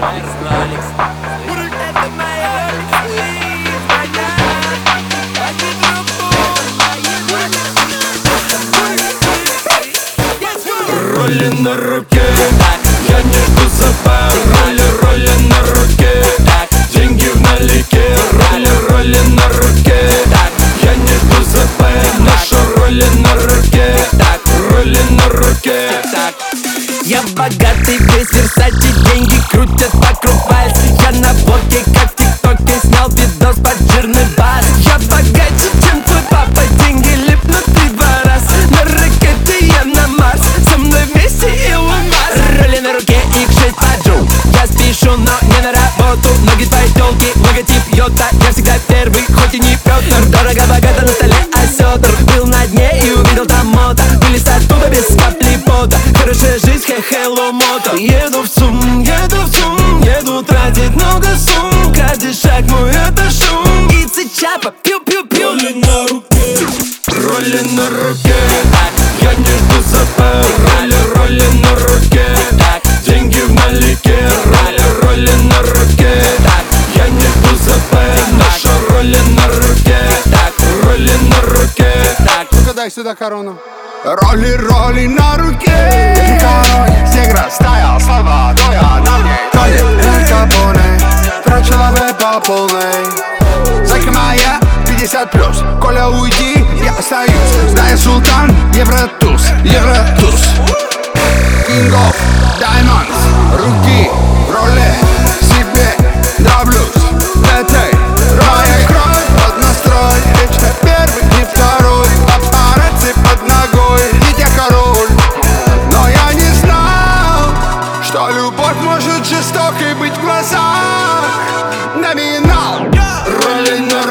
Роли на руке Я не жду запар Роли, роли на руке Деньги в налике. Роли, роли на руке Я не жду запар Наша роли на руке Роли на руке. Я богатый, весь Версачи, деньги крутят вокруг пальц Я на блоке, как в ТикТоке, снял видос под жирный бас. Я богаче, чем твой папа, деньги липнут три два раз На ракете я на Марс, со мной вместе Илон Маск. Роли на руке, их шесть поджу. Я спешу, но не на работу. Ноги твои тёлки, логотип Йота. Я всегда первый, хоть и не Пётр. Дорого, богато на столе осётр Был на дне и увидел там мото Вылез оттуда без капли пота. Хорошая жизнь, хе-хелло мото Еду в ЦУМ, еду в ЦУМ Еду тратить много сумм Каждый шаг мой это шум. Ицы чапа, пью-пью-пью Роли на руке. Роли на руке. Я не жду запар Роли, роли на руке. Деньги в налике Роли, роли на руке. Я не жду запар Наша роли на руке. Роли на руке. Ну-ка дай сюда корону. Роли, роли на руке Никого Сигра стоял, слова твоя на ней Тони, Эль Капоне Прочила бы по полной. Зайка моя, 50 плюс Коля, уйди, я остаюсь. Знаю, султан, Евротус, Евротус. King of Diamonds, руки. может жестокой быть в глазах. Номинал. Роли на